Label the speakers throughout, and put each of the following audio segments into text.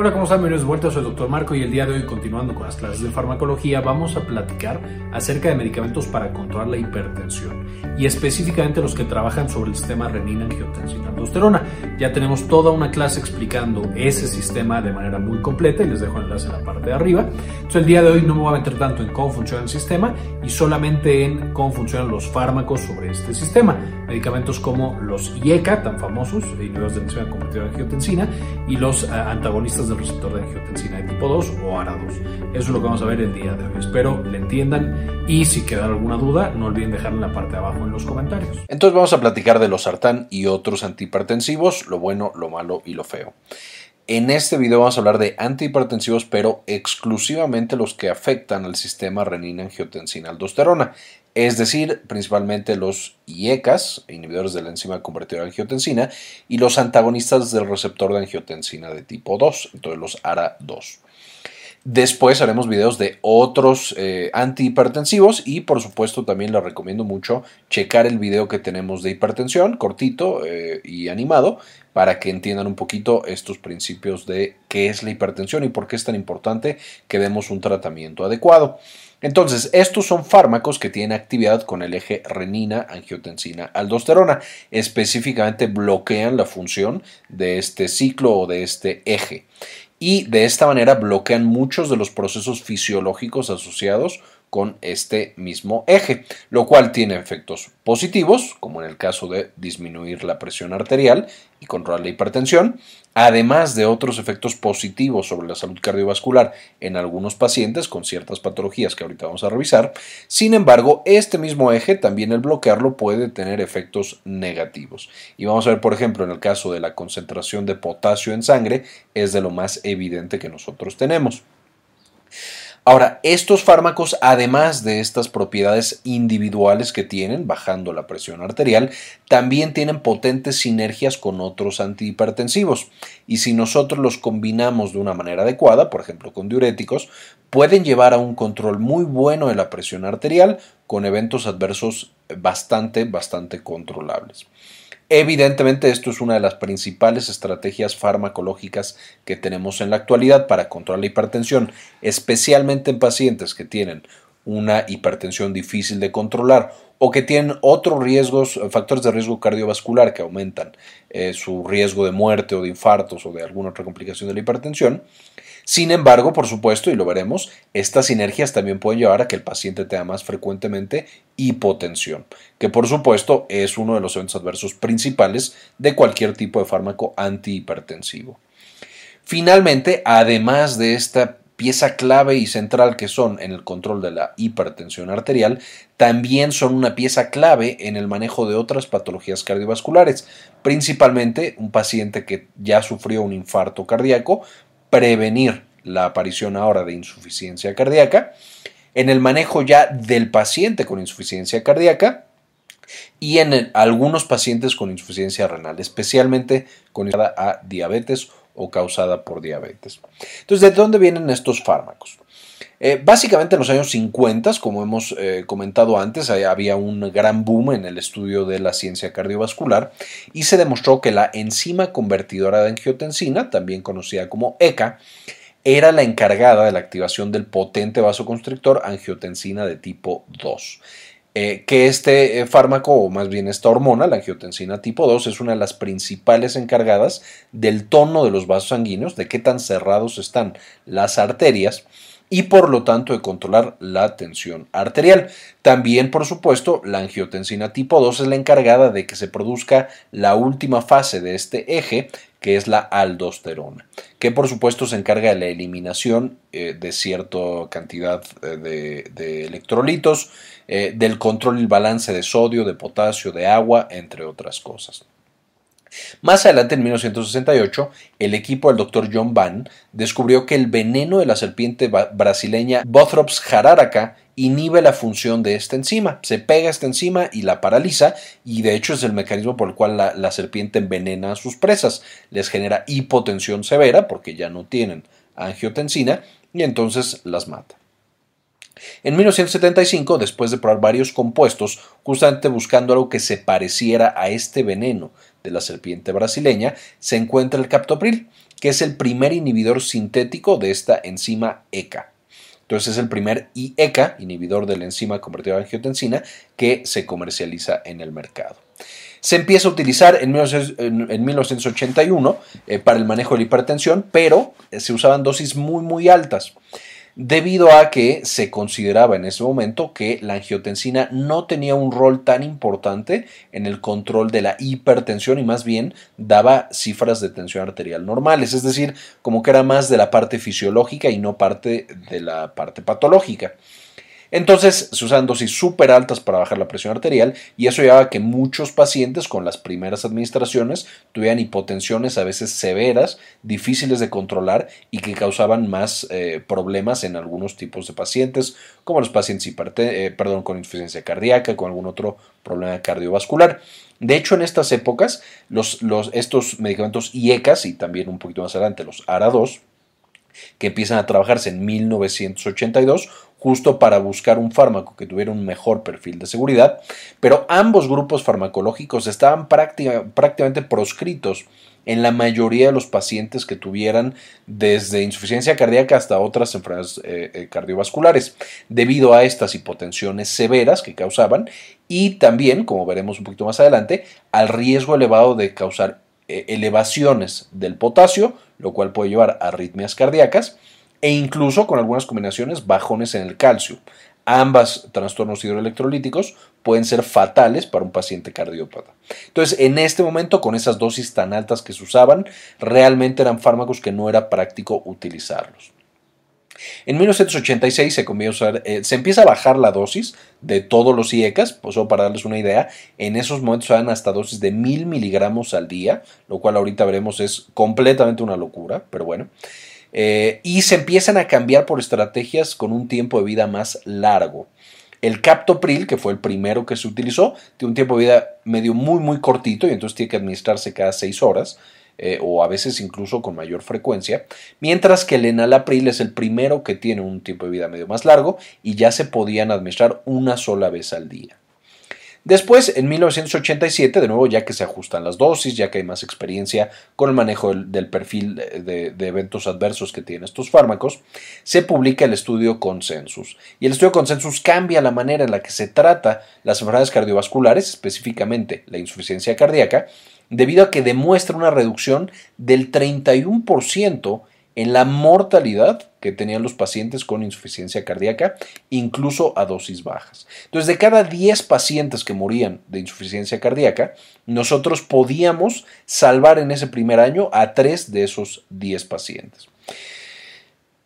Speaker 1: Hola, ¿cómo están? Bienvenidos de vuelta, soy el Dr. Marco y el día de hoy, continuando con las clases de farmacología, vamos a platicar acerca de medicamentos para controlar la hipertensión y específicamente los que trabajan sobre el sistema renina, angiotensina, aldosterona. Ya tenemos toda una clase explicando ese sistema de manera muy completa y les dejo el enlace en la parte de arriba. Entonces, el día de hoy no me voy a meter tanto en cómo funciona el sistema y solamente en cómo funcionan los fármacos sobre este sistema. Medicamentos como los IECA, tan famosos, inhibidores de la enzima convertidora de angiotensina, y los uh, del receptor de angiotensina de tipo 2 o ARA2. Eso es lo que vamos a ver el día de hoy. Espero le entiendan y si queda alguna duda, no olviden dejarla en la parte de abajo en los comentarios.
Speaker 2: Entonces vamos a platicar de los sartán y otros antihipertensivos, lo bueno, lo malo y lo feo. En este video vamos a hablar de antihipertensivos, pero exclusivamente los que afectan al sistema renina-angiotensina-aldosterona, es decir, principalmente los IECAS, inhibidores de la enzima convertidora de angiotensina, y los antagonistas del receptor de angiotensina de tipo 2, entonces los ARA2. Después haremos videos de otros eh, antihipertensivos y por supuesto también les recomiendo mucho checar el video que tenemos de hipertensión, cortito eh, y animado, para que entiendan un poquito estos principios de qué es la hipertensión y por qué es tan importante que demos un tratamiento adecuado. Entonces, estos son fármacos que tienen actividad con el eje renina, angiotensina, aldosterona. Específicamente bloquean la función de este ciclo o de este eje y de esta manera bloquean muchos de los procesos fisiológicos asociados con este mismo eje, lo cual tiene efectos positivos, como en el caso de disminuir la presión arterial y controlar la hipertensión, además de otros efectos positivos sobre la salud cardiovascular en algunos pacientes con ciertas patologías que ahorita vamos a revisar. Sin embargo, este mismo eje, también el bloquearlo, puede tener efectos negativos. Y vamos a ver, por ejemplo, en el caso de la concentración de potasio en sangre, es de lo más evidente que nosotros tenemos. Ahora, estos fármacos, además de estas propiedades individuales que tienen, bajando la presión arterial, también tienen potentes sinergias con otros antihipertensivos. Y si nosotros los combinamos de una manera adecuada, por ejemplo con diuréticos, pueden llevar a un control muy bueno de la presión arterial con eventos adversos bastante, bastante controlables. Evidentemente esto es una de las principales estrategias farmacológicas que tenemos en la actualidad para controlar la hipertensión, especialmente en pacientes que tienen una hipertensión difícil de controlar o que tienen otros riesgos, factores de riesgo cardiovascular que aumentan eh, su riesgo de muerte o de infartos o de alguna otra complicación de la hipertensión. Sin embargo, por supuesto, y lo veremos, estas sinergias también pueden llevar a que el paciente tenga más frecuentemente hipotensión, que por supuesto es uno de los eventos adversos principales de cualquier tipo de fármaco antihipertensivo. Finalmente, además de esta pieza clave y central que son en el control de la hipertensión arterial, también son una pieza clave en el manejo de otras patologías cardiovasculares, principalmente un paciente que ya sufrió un infarto cardíaco prevenir la aparición ahora de insuficiencia cardíaca, en el manejo ya del paciente con insuficiencia cardíaca y en algunos pacientes con insuficiencia renal, especialmente con a diabetes o causada por diabetes. Entonces, ¿de dónde vienen estos fármacos? Eh, básicamente en los años 50, como hemos eh, comentado antes, había un gran boom en el estudio de la ciencia cardiovascular y se demostró que la enzima convertidora de angiotensina, también conocida como ECA, era la encargada de la activación del potente vasoconstrictor angiotensina de tipo 2. Eh, que este fármaco, o más bien esta hormona, la angiotensina tipo 2, es una de las principales encargadas del tono de los vasos sanguíneos, de qué tan cerrados están las arterias y por lo tanto de controlar la tensión arterial. También, por supuesto, la angiotensina tipo 2 es la encargada de que se produzca la última fase de este eje, que es la aldosterona, que por supuesto se encarga de la eliminación eh, de cierta cantidad eh, de, electrolitos, eh, del control y balance de sodio, de potasio, de agua, entre otras cosas. Más adelante, en 1968, el equipo del Dr. John Van descubrió que el veneno de la serpiente brasileña Bothrops jararaca inhibe la función de esta enzima. Se pega esta enzima y la paraliza, y de hecho es el mecanismo por el cual la, la serpiente envenena a sus presas. Les genera hipotensión severa porque ya no tienen angiotensina y entonces las mata. En 1975, después de probar varios compuestos, justamente buscando algo que se pareciera a este veneno de la serpiente brasileña, se encuentra el captopril, que es el primer inhibidor sintético de esta enzima ECA. Entonces es el primer IECA, inhibidor de la enzima convertida en angiotensina, que se comercializa en el mercado. Se empieza a utilizar en, 1981 eh, para el manejo de la hipertensión, pero eh, se usaban dosis muy muy altas debido a que se consideraba en ese momento que la angiotensina no tenía un rol tan importante en el control de la hipertensión y más bien daba cifras de tensión arterial normales, es decir, como que era más de la parte fisiológica y no parte de la parte patológica. Entonces se usan dosis súper altas para bajar la presión arterial y eso llevaba a que muchos pacientes con las primeras administraciones tuvieran hipotensiones a veces severas, difíciles de controlar y que causaban más eh, problemas en algunos tipos de pacientes, como los pacientes eh, perdón, con insuficiencia cardíaca, con algún otro problema cardiovascular. De hecho, en estas épocas, los, estos medicamentos IECAS y también un poquito más adelante los ARA2, que empiezan a trabajarse en 1982, justo para buscar un fármaco que tuviera un mejor perfil de seguridad, pero ambos grupos farmacológicos estaban prácticamente proscritos en la mayoría de los pacientes que tuvieran desde insuficiencia cardíaca hasta otras enfermedades eh, eh, cardiovasculares, debido a estas hipotensiones severas que causaban y también, como veremos un poquito más adelante, al riesgo elevado de causar eh, elevaciones del potasio, lo cual puede llevar a arritmias cardíacas, e incluso con algunas combinaciones bajones en el calcio. Ambas trastornos hidroelectrolíticos pueden ser fatales para un paciente cardiópata. Entonces, en este momento, con esas dosis tan altas que se usaban, realmente eran fármacos que no era práctico utilizarlos. En 1986 se, eh, se empieza a bajar la dosis de todos los IECAS, pues solo para darles una idea, en esos momentos eran hasta dosis de mil miligramos al día, lo cual ahorita veremos es completamente una locura, pero bueno. Eh, y se empiezan a cambiar por estrategias con un tiempo de vida más largo. El captopril, que fue el primero que se utilizó, tiene un tiempo de vida medio muy muy cortito y entonces tiene que administrarse cada seis horas. Eh, o a veces incluso con mayor frecuencia, mientras que el enalapril es el primero que tiene un tiempo de vida medio más largo y ya se podían administrar una sola vez al día. Después, en 1987, de nuevo, ya que se ajustan las dosis, ya que hay más experiencia con el manejo del, perfil de, de, eventos adversos que tienen estos fármacos, se publica el estudio Consensus. Y el estudio Consensus cambia la manera en la que se trata las enfermedades cardiovasculares, específicamente la insuficiencia cardíaca, debido a que demuestra una reducción del 31% en la mortalidad que tenían los pacientes con insuficiencia cardíaca, incluso a dosis bajas. Entonces, de cada 10 pacientes que morían de insuficiencia cardíaca, nosotros podíamos salvar en ese primer año a 3 de esos 10 pacientes.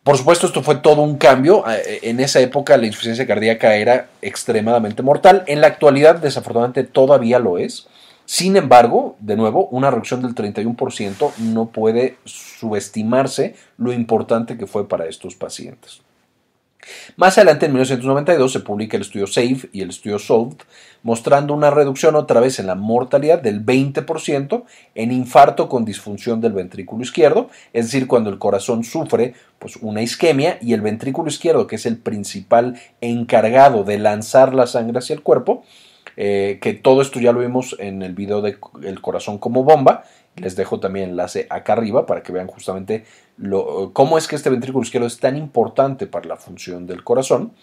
Speaker 2: Por supuesto, esto fue todo un cambio. Eh, en esa época la insuficiencia cardíaca era extremadamente mortal. En la actualidad, desafortunadamente, todavía lo es. Sin embargo, de nuevo, una reducción del 31% no puede subestimarse lo importante que fue para estos pacientes. Más adelante, en 1992, se publica el estudio SAFE y el estudio SOLVED, mostrando una reducción otra vez en la mortalidad del 20% en infarto con disfunción del ventrículo izquierdo, es decir, cuando el corazón sufre pues, una isquemia y el ventrículo izquierdo, que es el principal encargado de lanzar la sangre hacia el cuerpo, eh, que todo esto ya lo vimos en el video de El corazón como bomba. Les dejo también enlace acá arriba para que vean justamente cómo es que este ventrículo izquierdo es tan importante para la función del corazón.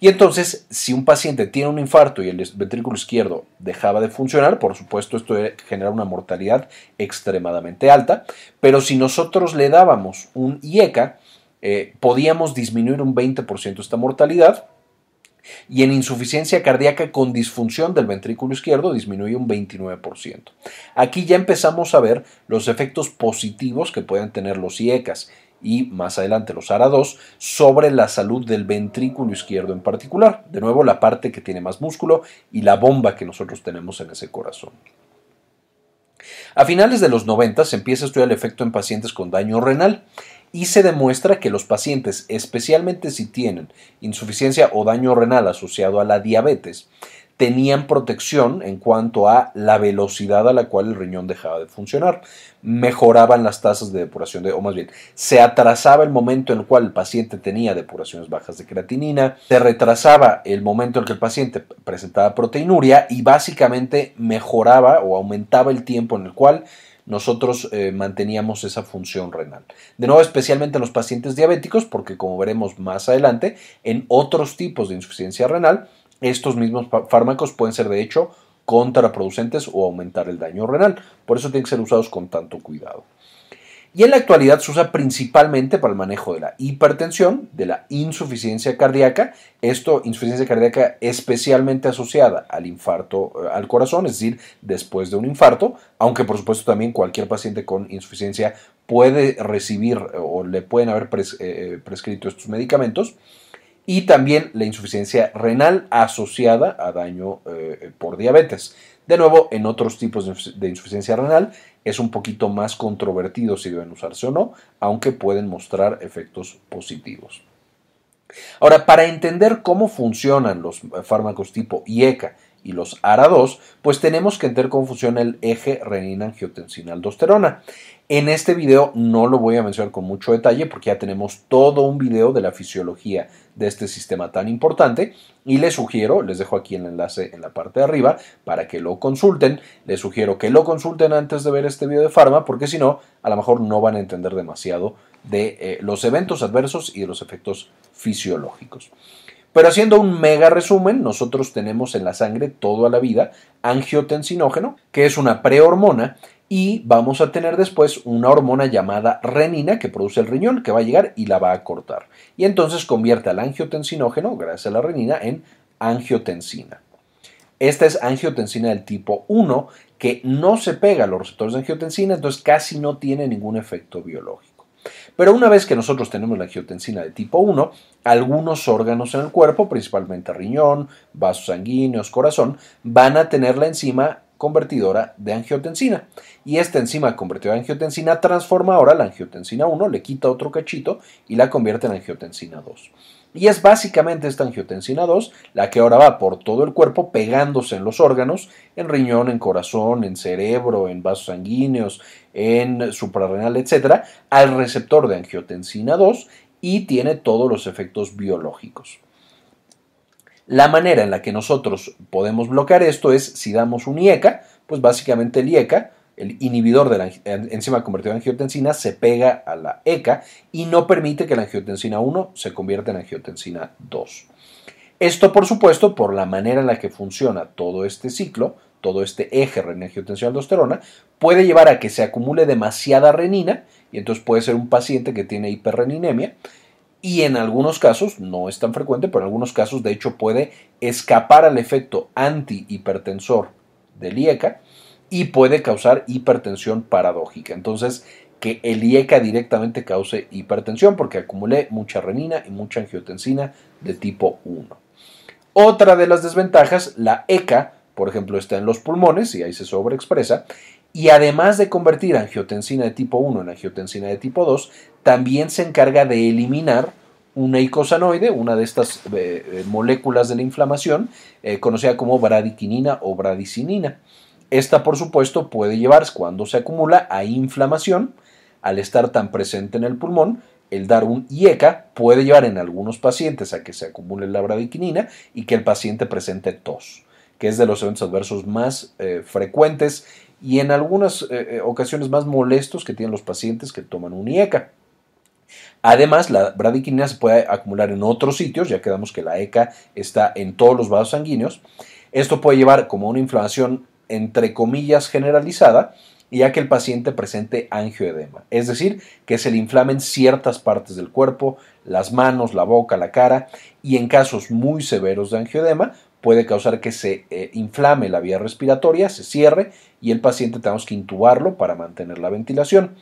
Speaker 2: Y entonces, si un paciente tiene un infarto y el ventrículo izquierdo dejaba de funcionar, por supuesto esto genera una mortalidad extremadamente alta, pero si nosotros le dábamos un IECA, eh, podíamos disminuir un 20% esta mortalidad y en insuficiencia cardíaca con disfunción del ventrículo izquierdo disminuye un 29%. Aquí ya empezamos a ver los efectos positivos que pueden tener los IECAS y más adelante los ARA2 sobre la salud del ventrículo izquierdo en particular. De nuevo, la parte que tiene más músculo y la bomba que nosotros tenemos en ese corazón. A finales de los 90 se empieza a estudiar el efecto en pacientes con daño renal y se demuestra que los pacientes, especialmente si tienen insuficiencia o daño renal asociado a la diabetes, tenían protección en cuanto a la velocidad a la cual el riñón dejaba de funcionar. Mejoraban las tasas de depuración, de, o más bien, se atrasaba el momento en el cual el paciente tenía depuraciones bajas de creatinina, se retrasaba el momento en que el paciente presentaba proteinuria y básicamente mejoraba o aumentaba el tiempo en el cual nosotros eh, manteníamos esa función renal. De nuevo, especialmente en los pacientes diabéticos, porque como veremos más adelante, en otros tipos de insuficiencia renal, estos mismos fármacos pueden ser de hecho contraproducentes o aumentar el daño renal. Por eso tienen que ser usados con tanto cuidado. Y en la actualidad se usa principalmente para el manejo de la hipertensión, de la insuficiencia cardíaca, esto insuficiencia cardíaca especialmente asociada al infarto eh, al corazón, es decir, después de un infarto, aunque por supuesto también cualquier paciente con insuficiencia puede recibir o le pueden haber eh, eh, prescrito estos medicamentos y también la insuficiencia renal asociada a daño por diabetes. De nuevo, en otros tipos de insuficiencia renal es un poquito más controvertido si deben usarse o no, aunque pueden mostrar efectos positivos. Ahora, para entender cómo funcionan los fármacos tipo IECA y los ARA2, pues tenemos que entender cómo funciona el eje renina-angiotensina-aldosterona. En este video no lo voy a mencionar con mucho detalle porque ya tenemos todo un video de la fisiología de este sistema tan importante y les sugiero, les dejo aquí el enlace en la parte de arriba para que lo consulten, les sugiero que lo consulten antes de ver este video de Pharma porque si no, a lo mejor no van a entender demasiado de eh, los eventos adversos y de los efectos fisiológicos. Pero haciendo un mega resumen, nosotros tenemos en la sangre toda la vida angiotensinógeno, que es una prehormona y vamos a tener después una hormona llamada renina que produce el riñón que va a llegar y la va a cortar. Y entonces convierte al angiotensinógeno, gracias a la renina, en angiotensina. Esta es angiotensina del tipo 1 que no se pega a los receptores de angiotensina, entonces casi no tiene ningún efecto biológico. Pero una vez que nosotros tenemos la angiotensina de tipo 1, algunos órganos en el cuerpo, principalmente riñón, vasos sanguíneos, corazón, van a tener la enzima convertidora de angiotensina. Y esta enzima convertidora de angiotensina transforma ahora la angiotensina 1, le quita otro cachito y la convierte en angiotensina 2. Y es básicamente esta angiotensina 2 la que ahora va por todo el cuerpo pegándose en los órganos, en riñón, en corazón, en cerebro, en vasos sanguíneos, en suprarrenal, etc., al receptor de angiotensina 2 y tiene todos los efectos biológicos. La manera en la que nosotros podemos bloquear esto es si damos un IECA, pues básicamente el IECA, el inhibidor de la enzima convertida en angiotensina, se pega a la ECA y no permite que la angiotensina 1 se convierta en angiotensina 2. Esto, por supuesto, por la manera en la que funciona todo este ciclo, todo este eje renina-angiotensina-aldosterona, puede llevar a que se acumule demasiada renina y entonces puede ser un paciente que tiene hiperreninemia y en algunos casos, no es tan frecuente, pero en algunos casos de hecho puede escapar al efecto antihipertensor del IECA y puede causar hipertensión paradójica. Entonces, que el IECA directamente cause hipertensión porque acumulé mucha renina y mucha angiotensina de tipo 1. Otra de las desventajas, la ECA, por ejemplo, está en los pulmones y ahí se sobreexpresa, y además de convertir angiotensina de tipo 1 en angiotensina de tipo 2, también se encarga de eliminar una icosanoide, una de estas eh, eh, moléculas de la inflamación, eh, conocida como bradiquinina o bradicinina. Esta, por supuesto, puede llevar, cuando se acumula, a inflamación. Al estar tan presente en el pulmón, el dar un IECA puede llevar en algunos pacientes a que se acumule la bradiquinina y que el paciente presente tos, que es de los eventos adversos más frecuentes y en algunas eh, eh, ocasiones más molestos que tienen los pacientes que toman un IECA. Además, la bradiquinina se puede acumular en otros sitios, ya quedamos que la ECA está en todos los vasos sanguíneos. Esto puede llevar como una inflamación entre comillas generalizada, ya que el paciente presente angioedema, es decir, que se le inflamen ciertas partes del cuerpo, las manos, la boca, la cara, y en casos muy severos de angioedema puede causar que se eh, inflame la vía respiratoria, se cierre y el paciente tenemos que intubarlo para mantener la ventilación.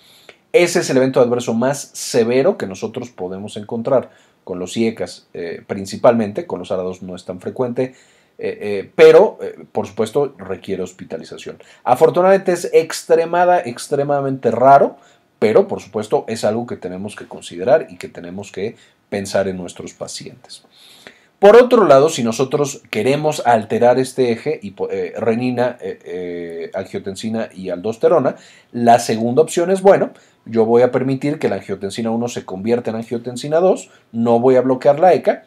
Speaker 2: Ese es el evento adverso más severo que nosotros podemos encontrar con los IECAS eh, principalmente, con los ARA2 no es tan frecuente, eh, pero por supuesto requiere hospitalización. Afortunadamente es extremada, extremadamente raro, pero por supuesto es algo que tenemos que considerar y que tenemos que pensar en nuestros pacientes. Por otro lado, si nosotros queremos alterar este eje, eh, renina, eh, eh, angiotensina y aldosterona, la segunda opción es, bueno, yo voy a permitir que la angiotensina 1 se convierta en angiotensina 2, no voy a bloquear la ECA,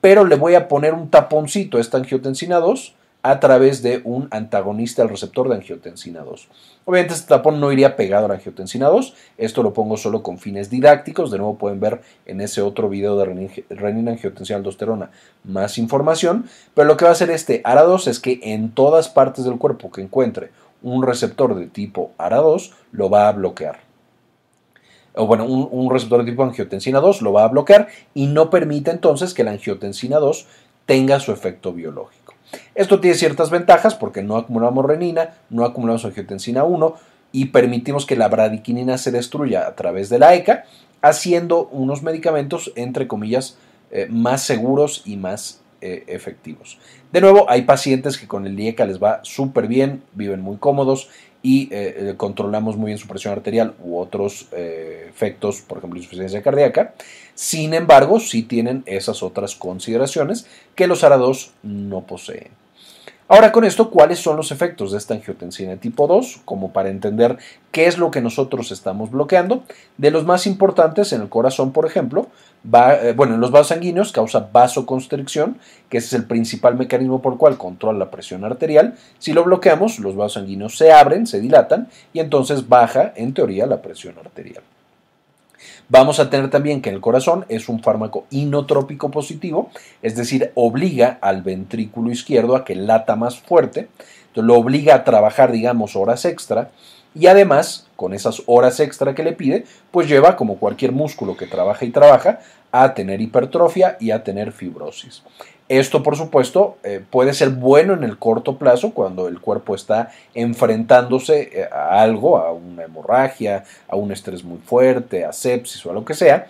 Speaker 2: pero le voy a poner un taponcito a esta angiotensina 2 a través de un antagonista al receptor de angiotensina 2. Obviamente este tapón no iría pegado a la angiotensina 2, esto lo pongo solo con fines didácticos, de nuevo pueden ver en ese otro video de renina angiotensina aldosterona más información, pero lo que va a hacer este ARA2 es que en todas partes del cuerpo que encuentre un receptor de tipo ARA2 lo va a bloquear. O bueno, un, un receptor de tipo angiotensina 2 lo va a bloquear y no permite entonces que la angiotensina 2 tenga su efecto biológico. Esto tiene ciertas ventajas porque no acumulamos renina, no acumulamos angiotensina 1 y permitimos que la bradiquinina se destruya a través de la ECA, haciendo unos medicamentos, entre comillas, eh, más seguros y más eh, efectivos. De nuevo, hay pacientes que con el IECA les va súper bien, viven muy cómodos y eh, controlamos muy bien su presión arterial u otros efectos, por ejemplo, insuficiencia cardíaca. Sin embargo, sí tienen esas otras consideraciones que los ARA2 no poseen. Ahora con esto, ¿cuáles son los efectos de esta angiotensina tipo 2? Como para entender qué es lo que nosotros estamos bloqueando. De los más importantes en el corazón, por ejemplo, eh, bueno, en los vasos sanguíneos causa vasoconstricción, que es el principal mecanismo por el cual controla la presión arterial. Si lo bloqueamos, los vasos sanguíneos se abren, se dilatan y entonces baja, en teoría, la presión arterial. Vamos a tener también que el corazón es un fármaco inotrópico positivo, es decir, obliga al ventrículo izquierdo a que lata más fuerte, lo obliga a trabajar, digamos, horas extra y además, con esas horas extra que le pide, pues lleva, como cualquier músculo que trabaja y trabaja, a tener hipertrofia y a tener fibrosis. Esto, por supuesto, eh, puede ser bueno en el corto plazo cuando el cuerpo está enfrentándose eh, a algo, a una hemorragia, a un estrés muy fuerte, a sepsis o a lo que sea.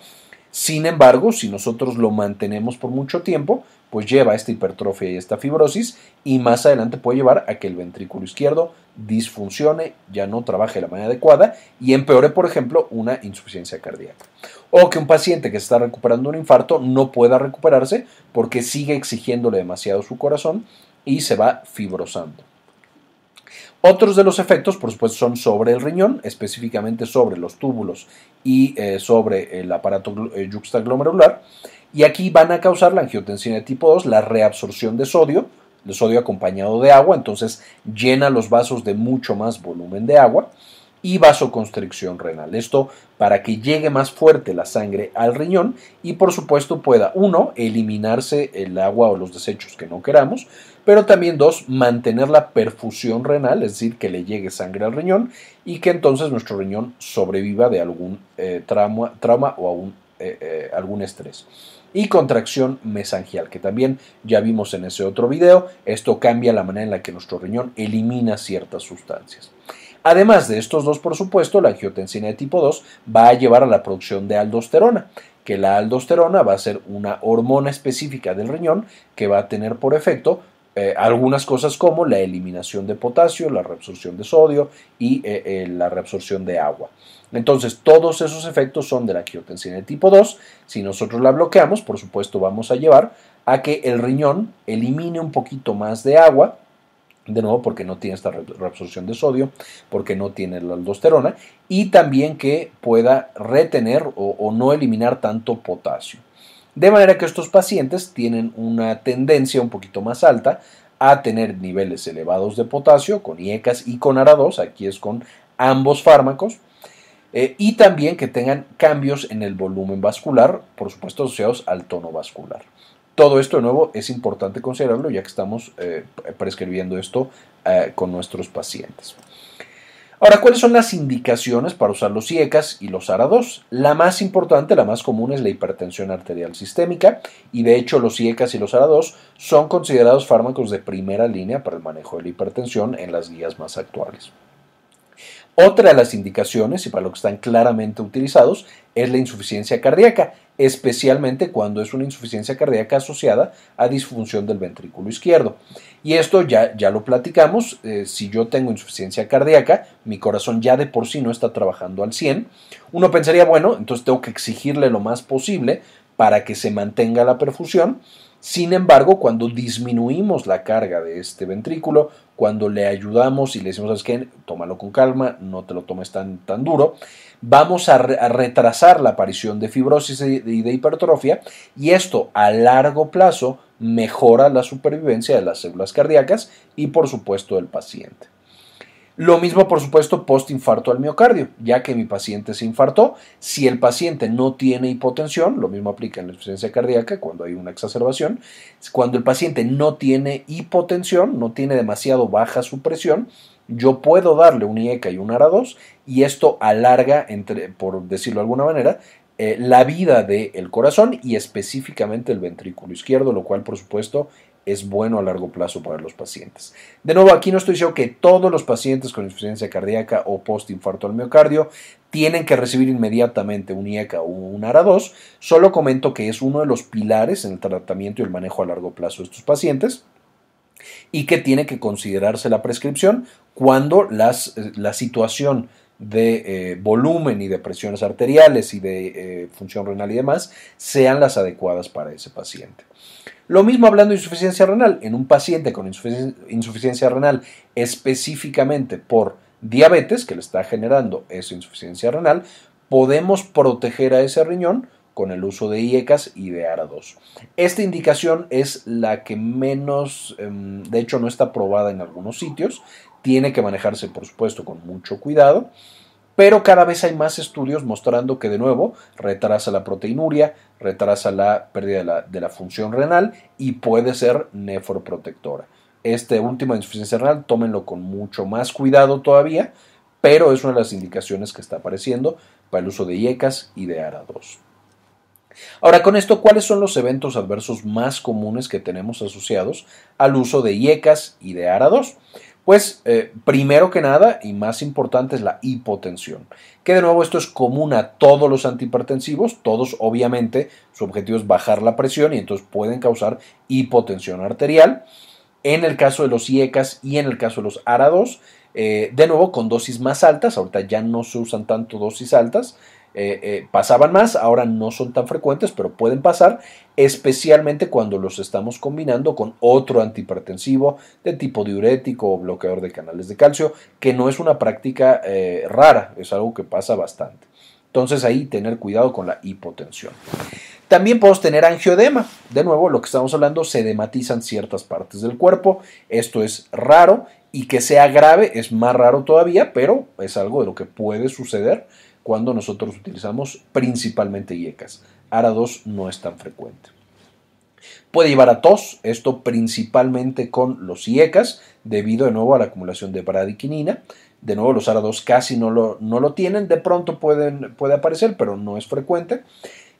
Speaker 2: Sin embargo, si nosotros lo mantenemos por mucho tiempo, pues lleva a esta hipertrofia y esta fibrosis y más adelante puede llevar a que el ventrículo izquierdo disfuncione, ya no trabaje de la manera adecuada y empeore, por ejemplo, una insuficiencia cardíaca. O que un paciente que está recuperando un infarto no pueda recuperarse porque sigue exigiéndole demasiado su corazón y se va fibrosando. Otros de los efectos, por supuesto, son sobre el riñón, específicamente sobre los túbulos y eh, sobre el aparato juxtaglomerular. Y aquí van a causar la angiotensina de tipo 2, la reabsorción de sodio, de sodio acompañado de agua, entonces llena los vasos de mucho más volumen de agua y vasoconstricción renal. Esto para que llegue más fuerte la sangre al riñón y por supuesto pueda, uno, eliminarse el agua o los desechos que no queramos, pero también dos, mantener la perfusión renal, es decir, que le llegue sangre al riñón y que entonces nuestro riñón sobreviva de algún eh, trauma, trauma, o eh, eh, algún estrés y contracción mesangial, que también ya vimos en ese otro video. Esto cambia la manera en la que nuestro riñón elimina ciertas sustancias. Además de estos dos, por supuesto, la angiotensina de tipo 2 va a llevar a la producción de aldosterona, que la aldosterona va a ser una hormona específica del riñón que va a tener por efecto eh, algunas cosas como la eliminación de potasio, la reabsorción de sodio y eh, eh, la reabsorción de agua. Entonces, todos esos efectos son de la angiotensina de tipo 2. Si nosotros la bloqueamos, por supuesto, vamos a llevar a que el riñón elimine un poquito más de agua, de nuevo porque no tiene esta reabsorción de sodio, porque no tiene la aldosterona, y también que pueda retener o, o no eliminar tanto potasio. De manera que estos pacientes tienen una tendencia un poquito más alta a tener niveles elevados de potasio con IECAS y con ARA2, aquí es con ambos fármacos, eh, y también que tengan cambios en el volumen vascular, por supuesto asociados al tono vascular. Todo esto de nuevo es importante considerarlo ya que estamos eh, prescribiendo esto eh, con nuestros pacientes. Ahora, ¿cuáles son las indicaciones para usar los IECAS y los ARA2? La más importante, la más común es la hipertensión arterial sistémica y de hecho los IECAS y los ARA2 son considerados fármacos de primera línea para el manejo de la hipertensión en las guías más actuales. Otra de las indicaciones, y para lo que están claramente utilizados, es la insuficiencia cardíaca, especialmente cuando es una insuficiencia cardíaca asociada a disfunción del ventrículo izquierdo. Y esto ya, ya lo platicamos, eh, si yo tengo insuficiencia cardíaca, mi corazón ya de por sí no está trabajando al 100, uno pensaría, bueno, entonces tengo que exigirle lo más posible para que se mantenga la perfusión, Sin embargo, cuando disminuimos la carga de este ventrículo, cuando le ayudamos y le decimos, ¿sabes qué? Tómalo con calma, no te lo tomes tan, tan duro, vamos a, retrasar la aparición de fibrosis y de hipertrofia y esto a largo plazo mejora la supervivencia de las células cardíacas y por supuesto del paciente. Lo mismo, por supuesto, post-infarto al miocardio, ya que mi paciente se infartó. Si el paciente no tiene hipotensión, lo mismo aplica en la insuficiencia cardíaca cuando hay una exacerbación. Cuando el paciente no tiene hipotensión, no tiene demasiado baja su presión, yo puedo darle un IECA y un ARA2 y esto alarga, entre, por decirlo de alguna manera, eh, la vida del corazón y específicamente el ventrículo izquierdo, lo cual por supuesto es bueno a largo plazo para los pacientes. De nuevo, aquí no estoy diciendo que todos los pacientes con insuficiencia cardíaca o postinfarto al miocardio tienen que recibir inmediatamente un IECA o un ARA2, solo comento que es uno de los pilares en el tratamiento y el manejo a largo plazo de estos pacientes y que tiene que considerarse la prescripción cuando las, eh, la situación de eh, volumen y de presiones arteriales y de eh, función renal y demás sean las adecuadas para ese paciente. Lo mismo hablando de insuficiencia renal. En un paciente con insuficiencia renal específicamente por diabetes que le está generando esa insuficiencia renal, podemos proteger a ese riñón con el uso de IECAS y de ARA2. Esta indicación es la que menos, em, de hecho no está probada en algunos sitios, tiene que manejarse por supuesto con mucho cuidado pero cada vez hay más estudios mostrando que de nuevo retrasa la proteinuria, retrasa la pérdida de la, función renal y puede ser nefroprotectora. Este último insuficiencia renal, tómenlo con mucho más cuidado todavía, pero es una de las indicaciones que está apareciendo para el uso de IECAS y de ARA2. Ahora, con esto, ¿cuáles son los eventos adversos más comunes que tenemos asociados al uso de IECAS y de ARA2? Pues eh, primero que nada y más importante es la hipotensión, que de nuevo esto es común a todos los antihipertensivos, todos obviamente su objetivo es bajar la presión y entonces pueden causar hipotensión arterial. En el caso de los IECAS y en el caso de los ARA2, eh, de nuevo con dosis más altas, ahorita ya no se usan tanto dosis altas, eh, eh, pasaban más, ahora no son tan frecuentes, pero pueden pasar, especialmente cuando los estamos combinando con otro antihipertensivo de tipo diurético o bloqueador de canales de calcio, que no es una práctica eh, rara, es algo que pasa bastante. Entonces ahí tener cuidado con la hipotensión. También podemos tener angioedema. De nuevo, lo que estamos hablando, se edematizan ciertas partes del cuerpo. Esto es raro y que sea grave es más raro todavía, pero es algo de lo que puede suceder cuando nosotros utilizamos principalmente IECAS. ARA2 no es tan frecuente. Puede llevar a tos, esto principalmente con los IECAS, debido de nuevo a la acumulación de bradiquinina. De nuevo, los ARA2 casi no lo, no lo tienen, de pronto puede aparecer, pero no es frecuente.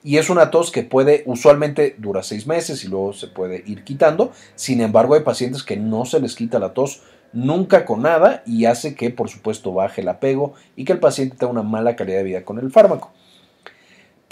Speaker 2: Y es una tos que puede, usualmente dura seis meses y luego se puede ir quitando. Sin embargo, hay pacientes que no se les quita la tos nunca con nada y hace que por supuesto baje el apego y que el paciente tenga una mala calidad de vida con el fármaco.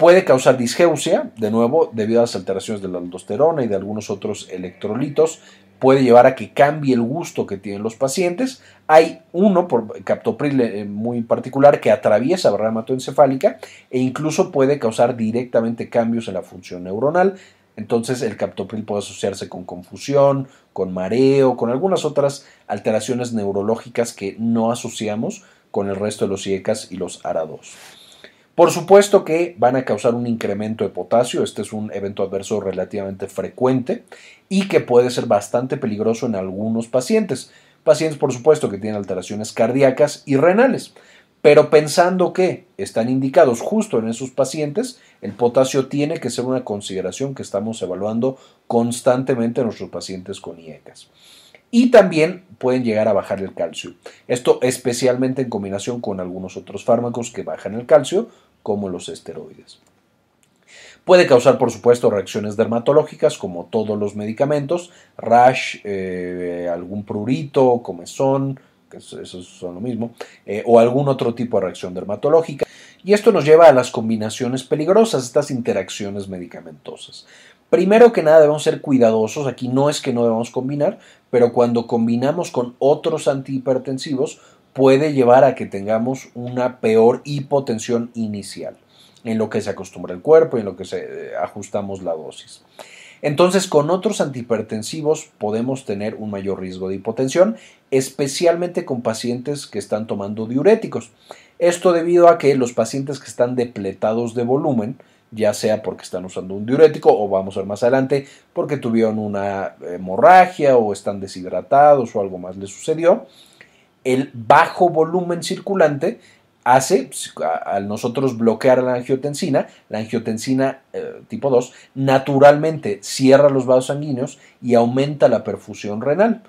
Speaker 2: Puede causar disgeusia, de nuevo, debido a las alteraciones de la aldosterona y de algunos otros electrolitos. Puede llevar a que cambie el gusto que tienen los pacientes. Hay uno, por captopril eh, muy particular, que atraviesa barrera hematoencefálica e incluso puede causar directamente cambios en la función neuronal, entonces el captopril puede asociarse con confusión, con mareo, con algunas otras alteraciones neurológicas que no asociamos con el resto de los IECAS y los ARA2. Por supuesto que van a causar un incremento de potasio, este es un evento adverso relativamente frecuente y que puede ser bastante peligroso en algunos pacientes. Pacientes, por supuesto, que tienen alteraciones cardíacas y renales. Pero pensando que están indicados justo en esos pacientes, el potasio tiene que ser una consideración que estamos evaluando constantemente en nuestros pacientes con IECAS. Y también pueden llegar a bajar el calcio. Esto especialmente en combinación con algunos otros fármacos que bajan el calcio, como los esteroides. Puede causar, por supuesto, reacciones dermatológicas, como todos los medicamentos, rash, eh, algún prurito, comezón, que eso son lo mismo, eh, o algún otro tipo de reacción dermatológica. Y esto nos lleva a las combinaciones peligrosas, estas interacciones medicamentosas. Primero que nada debemos ser cuidadosos, aquí no es que no debamos combinar, pero cuando combinamos con otros antihipertensivos puede llevar a que tengamos una peor hipotensión inicial, en lo que se acostumbra el cuerpo y en lo que se, eh, ajustamos la dosis. Entonces, con otros antihipertensivos podemos tener un mayor riesgo de hipotensión, especialmente con pacientes que están tomando diuréticos. Esto debido a que los pacientes que están depletados de volumen, ya sea porque están usando un diurético o vamos a ver más adelante porque tuvieron una hemorragia o están deshidratados o algo más les sucedió, el bajo volumen circulante hace, pues, al nosotros bloquear la angiotensina, la angiotensina eh, tipo 2 naturalmente cierra los vasos sanguíneos y aumenta la perfusión renal.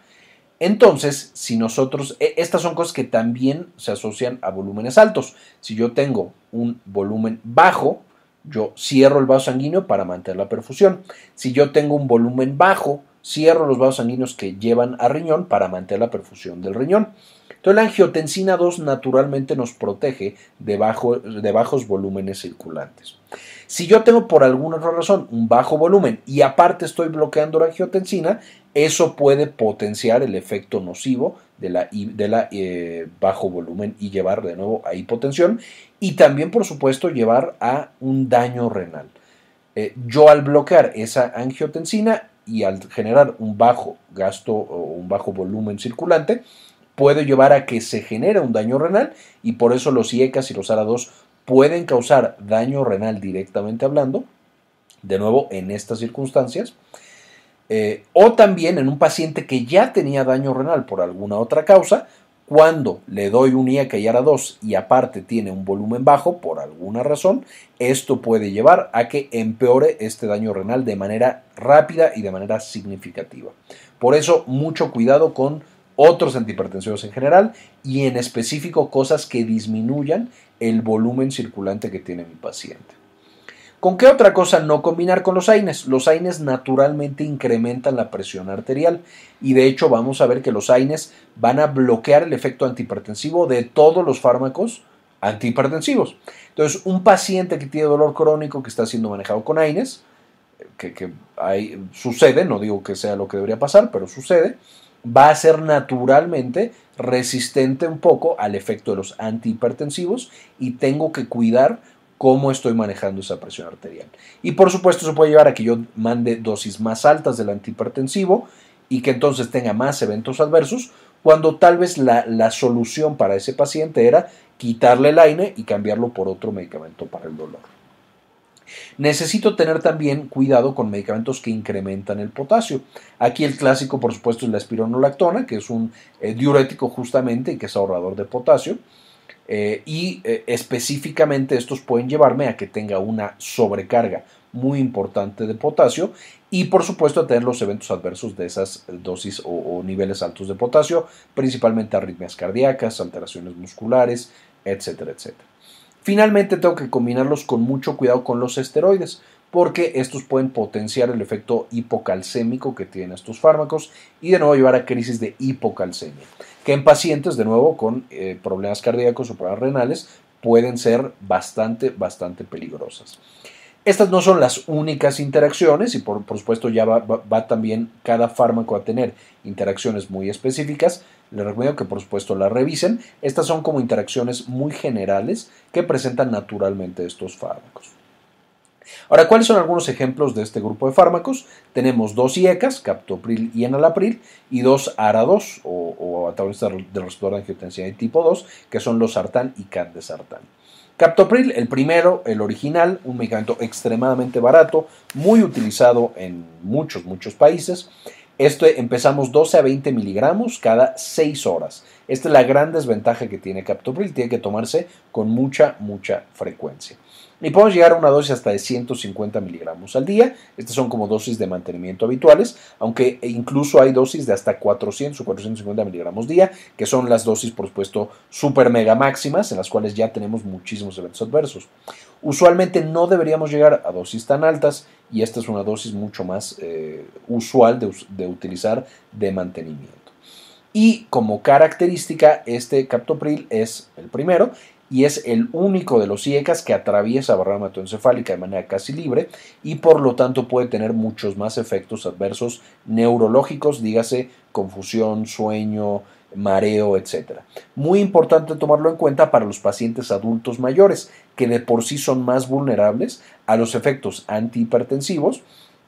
Speaker 2: Entonces, si nosotros, e, estas son cosas que también se asocian a volúmenes altos. Si yo tengo un volumen bajo, yo cierro el vaso sanguíneo para mantener la perfusión. Si yo tengo un volumen bajo, cierro los vasos sanguíneos que llevan a riñón para mantener la perfusión del riñón. Entonces la angiotensina 2 naturalmente nos protege de, bajos volúmenes circulantes. Si yo tengo por alguna otra razón un bajo volumen y aparte estoy bloqueando la angiotensina, eso puede potenciar el efecto nocivo de la, de la eh, bajo volumen y llevar de nuevo a hipotensión y también por supuesto llevar a un daño renal. Eh, yo al bloquear esa angiotensina y al generar un bajo gasto o un bajo volumen circulante, puede llevar a que se genere un daño renal y por eso los IECAS y los ARA2 pueden causar daño renal directamente hablando, de nuevo en estas circunstancias, eh, o también en un paciente que ya tenía daño renal por alguna otra causa, cuando le doy un IECA y ARA2 y aparte tiene un volumen bajo por alguna razón, esto puede llevar a que empeore este daño renal de manera rápida y de manera significativa. Por eso, mucho cuidado con otros antihipertensivos en general y en específico cosas que disminuyan el volumen circulante que tiene mi paciente. ¿Con qué otra cosa no combinar con los AINES? Los AINES naturalmente incrementan la presión arterial y de hecho vamos a ver que los AINES van a bloquear el efecto antihipertensivo de todos los fármacos antihipertensivos. Entonces, un paciente que tiene dolor crónico que está siendo manejado con AINES, que, que sucede, no digo que sea lo que debería pasar, pero sucede, va a ser naturalmente resistente un poco al efecto de los antihipertensivos y tengo que cuidar cómo estoy manejando esa presión arterial. Y por supuesto eso puede llevar a que yo mande dosis más altas del antihipertensivo y que entonces tenga más eventos adversos, cuando tal vez la, la solución para ese paciente era quitarle el AINE y cambiarlo por otro medicamento para el dolor. Necesito tener también cuidado con medicamentos que incrementan el potasio. Aquí el clásico, por supuesto, es la espironolactona, que es un eh, diurético justamente y que es ahorrador de potasio. Eh, y eh, específicamente estos pueden llevarme a que tenga una sobrecarga muy importante de potasio y por supuesto a tener los eventos adversos de esas dosis o, niveles altos de potasio, principalmente arritmias cardíacas, alteraciones musculares, etcétera, etcétera. Finalmente tengo que combinarlos con mucho cuidado con los esteroides porque estos pueden potenciar el efecto hipocalcémico que tienen estos fármacos y de nuevo llevar a crisis de hipocalcemia que en pacientes, de nuevo, con eh, problemas cardíacos o problemas renales, pueden ser bastante, bastante peligrosas. Estas no son las únicas interacciones y por, supuesto ya va, también cada fármaco a tener interacciones muy específicas. Les recomiendo que por supuesto las revisen. Estas son como interacciones muy generales que presentan naturalmente estos fármacos. Ahora, ¿cuáles son algunos ejemplos de este grupo de fármacos? Tenemos dos IECAS, captopril y enalapril, y dos ARA2 o, o antagonistas del receptor de angiotensina de tipo 2, que son los sartán y candesartán. Captopril, el primero, el original, un medicamento extremadamente barato, muy utilizado en muchos, muchos países. Este empezamos 12 a 20 miligramos cada 6 horas. Esta es la gran desventaja que tiene Captopril, tiene que tomarse con mucha, mucha frecuencia. Y podemos llegar a una dosis hasta de 150 miligramos al día. Estas son como dosis de mantenimiento habituales, aunque incluso hay dosis de hasta 400 o 450 miligramos día, que son las dosis, por supuesto, super mega máximas, en las cuales ya tenemos muchísimos eventos adversos. Usualmente no deberíamos llegar a dosis tan altas y esta es una dosis mucho más eh, usual de, utilizar de mantenimiento. Y como característica, este captopril es el primero y es el único de los IECAS que atraviesa barrera hematoencefálica de manera casi libre y por lo tanto puede tener muchos más efectos adversos neurológicos, dígase confusión, sueño, mareo, etc. Muy importante tomarlo en cuenta para los pacientes adultos mayores, que de por sí son más vulnerables a los efectos antihipertensivos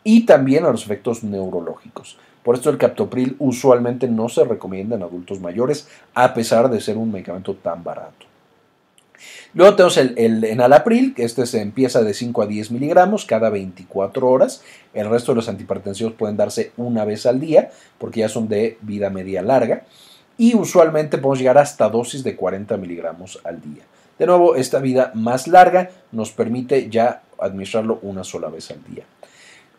Speaker 2: y también a los efectos neurológicos. Por esto el captopril usualmente no se recomienda en adultos mayores a pesar de ser un medicamento tan barato. Luego tenemos el, enalapril, que este se empieza de 5 a 10 miligramos cada 24 horas. El resto de los antihipertensivos pueden darse una vez al día porque ya son de vida media larga. Y usualmente podemos llegar hasta dosis de 40 miligramos al día. De nuevo, esta vida más larga nos permite ya administrarlo una sola vez al día.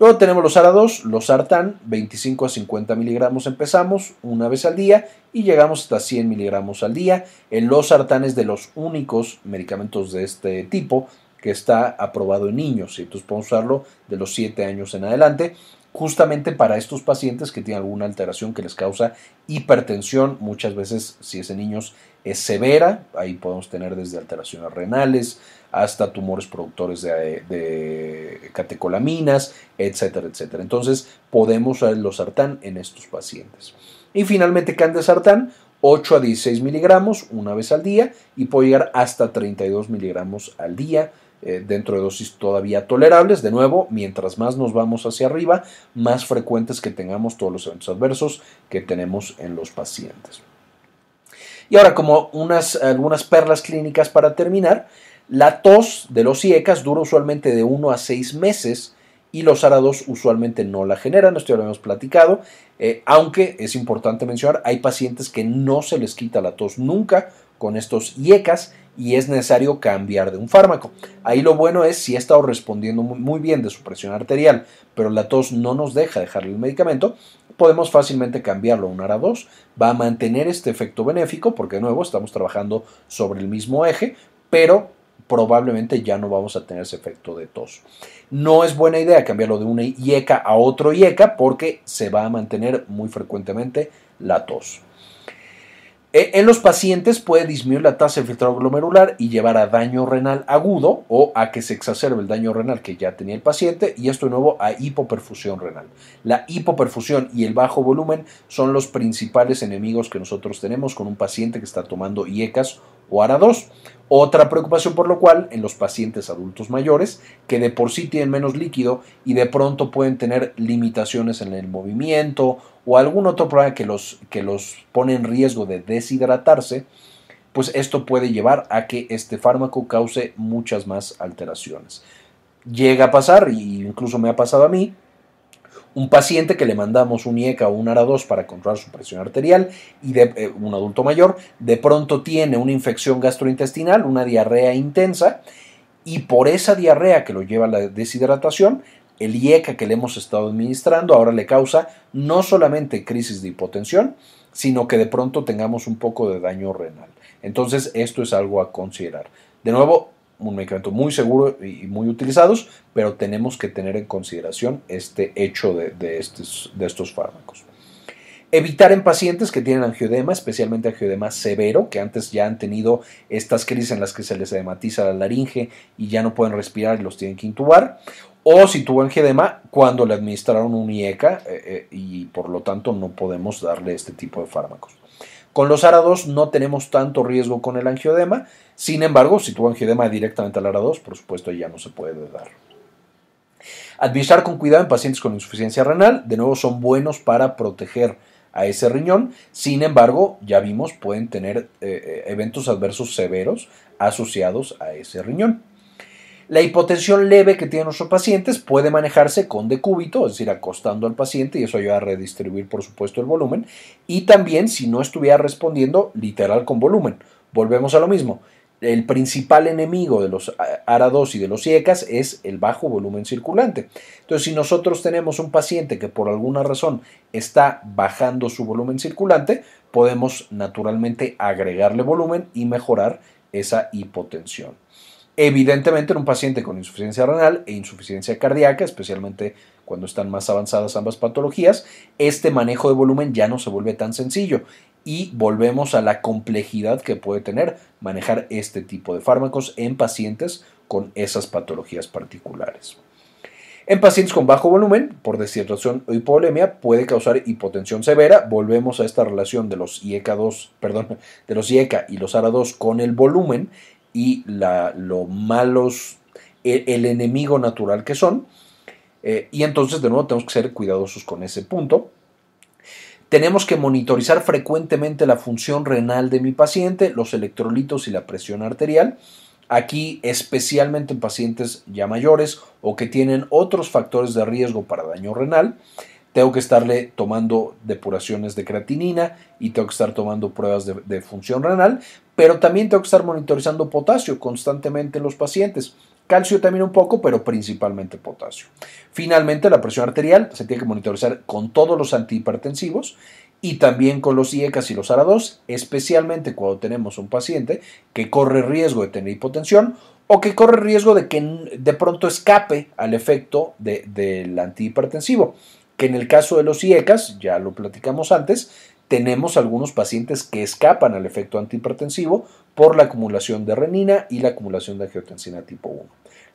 Speaker 2: Luego tenemos los ARA2, los Sartán, 25 a 50 miligramos empezamos una vez al día y llegamos hasta 100 miligramos al día. El Sartán es de los únicos medicamentos de este tipo que está aprobado en niños y entonces podemos usarlo de los 7 años en adelante justamente para estos pacientes que tienen alguna alteración que les causa hipertensión, muchas veces si ese niño es severa, ahí podemos tener desde alteraciones renales hasta tumores productores de, catecolaminas, etcétera, etcétera. Entonces podemos usar el losartán en estos pacientes. Y finalmente candesartán, 8 a 16 miligramos una vez al día y puede llegar hasta 32 miligramos al día eh, dentro de dosis todavía tolerables. De nuevo, mientras más nos vamos hacia arriba, más frecuentes que tengamos todos los eventos adversos que tenemos en los pacientes. Y ahora, como unas, algunas perlas clínicas para terminar, la tos de los IECAS dura usualmente de 1 a 6 meses y los ARA2 usualmente no la generan, esto ya lo hemos platicado, eh, aunque es importante mencionar, hay pacientes que no se les quita la tos nunca con estos IECAS y es necesario cambiar de un fármaco. Ahí lo bueno es si ha estado respondiendo muy bien de su presión arterial, pero la tos no nos deja dejarle el medicamento, podemos fácilmente cambiarlo a un ARA2. Va a mantener este efecto benéfico porque de nuevo estamos trabajando sobre el mismo eje, pero probablemente ya no vamos a tener ese efecto de tos. No es buena idea cambiarlo de una IECA a otro IECA porque se va a mantener muy frecuentemente la tos. E, en los pacientes puede disminuir la tasa de filtrado glomerular y llevar a daño renal agudo o a que se exacerbe el daño renal que ya tenía el paciente y esto de nuevo a hipoperfusión renal. La hipoperfusión y el bajo volumen son los principales enemigos que nosotros tenemos con un paciente que está tomando IECAS o ARA2. Otra preocupación por lo cual en los pacientes adultos mayores que de por sí tienen menos líquido y de pronto pueden tener limitaciones en el movimiento o algún otro problema que los, que los pone en riesgo de deshidratarse, pues esto puede llevar a que este fármaco cause muchas más alteraciones. Llega a pasar, y incluso me ha pasado a mí, un paciente que le mandamos un IECA o un ARA2 para controlar su presión arterial y eh, un adulto mayor, de pronto tiene una infección gastrointestinal, una diarrea intensa, y por esa diarrea que lo lleva a la deshidratación, el IECA que le hemos estado administrando ahora le causa no solamente crisis de hipotensión, sino que de pronto tengamos un poco de daño renal. Entonces, esto es algo a considerar. De nuevo, un medicamento muy seguro y muy utilizados, pero tenemos que tener en consideración este hecho de, estos, de estos fármacos. Evitar en pacientes que tienen angiodema, especialmente angiodema severo, que antes ya han tenido estas crisis en las que se les edematiza la laringe y ya no pueden respirar y los tienen que intubar. O si tuvo angiodema, cuando le administraron un IECA eh, eh, y por lo tanto no podemos darle este tipo de fármacos. Con los ARA2 no tenemos tanto riesgo con el angiodema, sin embargo, si tuvo angiodema directamente al ARA2, por supuesto ya no se puede dar. Administrar con cuidado en pacientes con insuficiencia renal, de nuevo son buenos para proteger a ese riñón, sin embargo, ya vimos, pueden tener eh, eh, eventos adversos severos asociados a ese riñón. La hipotensión leve que tienen nuestros pacientes puede manejarse con decúbito, es decir, acostando al paciente y eso ayuda a redistribuir, por supuesto, el volumen. Y también si no estuviera respondiendo literal con volumen. Volvemos a lo mismo. El principal enemigo de los ARA2 y de los IECAS es el bajo volumen circulante. Entonces, si nosotros tenemos un paciente que por alguna razón está bajando su volumen circulante, podemos naturalmente agregarle volumen y mejorar esa hipotensión. Evidentemente en un paciente con insuficiencia renal e insuficiencia cardíaca, especialmente cuando están más avanzadas ambas patologías, este manejo de volumen ya no se vuelve tan sencillo y volvemos a la complejidad que puede tener manejar este tipo de fármacos en pacientes con esas patologías particulares. En pacientes con bajo volumen, por deshidratación o hipovolemia, puede causar hipotensión severa. Volvemos a esta relación de los IECA 2, perdón, de los IECA y los ARA2 con el volumen y lo malos, el, enemigo natural que son. Eh, y entonces, de nuevo, tenemos que ser cuidadosos con ese punto. Tenemos que monitorizar frecuentemente la función renal de mi paciente, los electrolitos y la presión arterial. Aquí, especialmente en pacientes ya mayores o que tienen otros factores de riesgo para daño renal, tengo que estarle tomando depuraciones de creatinina y tengo que estar tomando pruebas de, función renal, pero también tengo que estar monitorizando potasio constantemente en los pacientes. Calcio también un poco, pero principalmente potasio. Finalmente, la presión arterial se tiene que monitorizar con todos los antihipertensivos y también con los IECAS y los ARA2, especialmente cuando tenemos un paciente que corre riesgo de tener hipotensión o que corre riesgo de que de pronto escape al efecto de, del antihipertensivo. Que en el caso de los IECAS, ya lo platicamos antes, tenemos algunos pacientes que escapan al efecto antihipertensivo por la acumulación de renina y la acumulación de angiotensina tipo 1.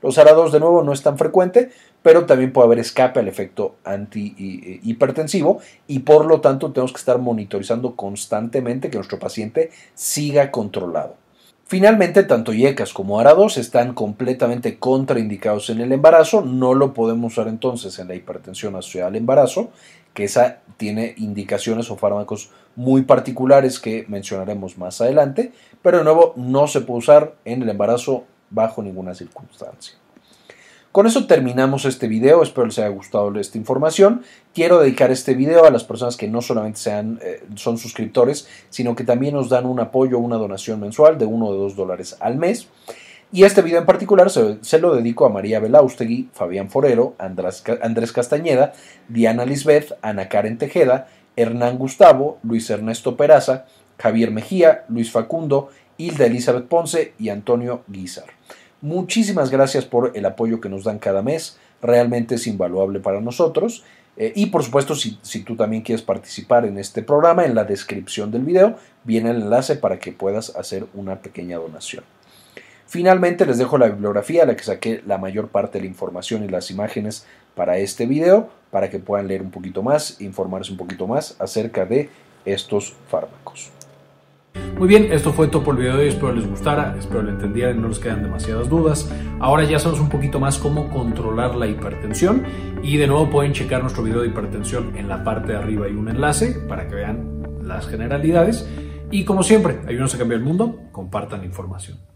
Speaker 2: Los ARA2 de nuevo no es tan frecuente, pero también puede haber escape al efecto antihipertensivo y por lo tanto tenemos que estar monitorizando constantemente que nuestro paciente siga controlado. Finalmente, tanto IECAS como ARA2 están completamente contraindicados en el embarazo, no lo podemos usar entonces en la hipertensión asociada al embarazo, que esa tiene indicaciones o fármacos muy particulares que mencionaremos más adelante, pero de nuevo no se puede usar en el embarazo bajo ninguna circunstancia. Con eso terminamos este video, espero les haya gustado esta información. Quiero dedicar este video a las personas que no solamente sean, eh, son suscriptores, sino que también nos dan un apoyo, una donación mensual de uno o dos dólares al mes. Y este video en particular se, lo dedico a María Belaustegui, Fabián Forero, Andrés, Andrés Castañeda, Diana Lisbeth, Ana Karen Tejeda, Hernán Gustavo, Luis Ernesto Peraza, Javier Mejía, Luis Facundo, Hilda Elizabeth Ponce y Antonio Guizar. Muchísimas gracias por el apoyo que nos dan cada mes, realmente es invaluable para nosotros. Eh, y por supuesto, si, si, tú también quieres participar en este programa, en la descripción del video viene el enlace para que puedas hacer una pequeña donación. Finalmente les dejo la bibliografía a la que saqué la mayor parte de la información y las imágenes para este video, para que puedan leer un poquito más, informarse un poquito más acerca de estos fármacos.
Speaker 1: Muy bien, esto fue todo por el video de hoy, espero les gustara, espero lo entendieran y no les quedan demasiadas dudas. Ahora ya sabemos un poquito más cómo controlar la hipertensión y de nuevo pueden checar nuestro video de hipertensión en la parte de arriba hay un enlace para que vean las generalidades y como siempre, ayúdenos a cambiar el mundo, compartan información.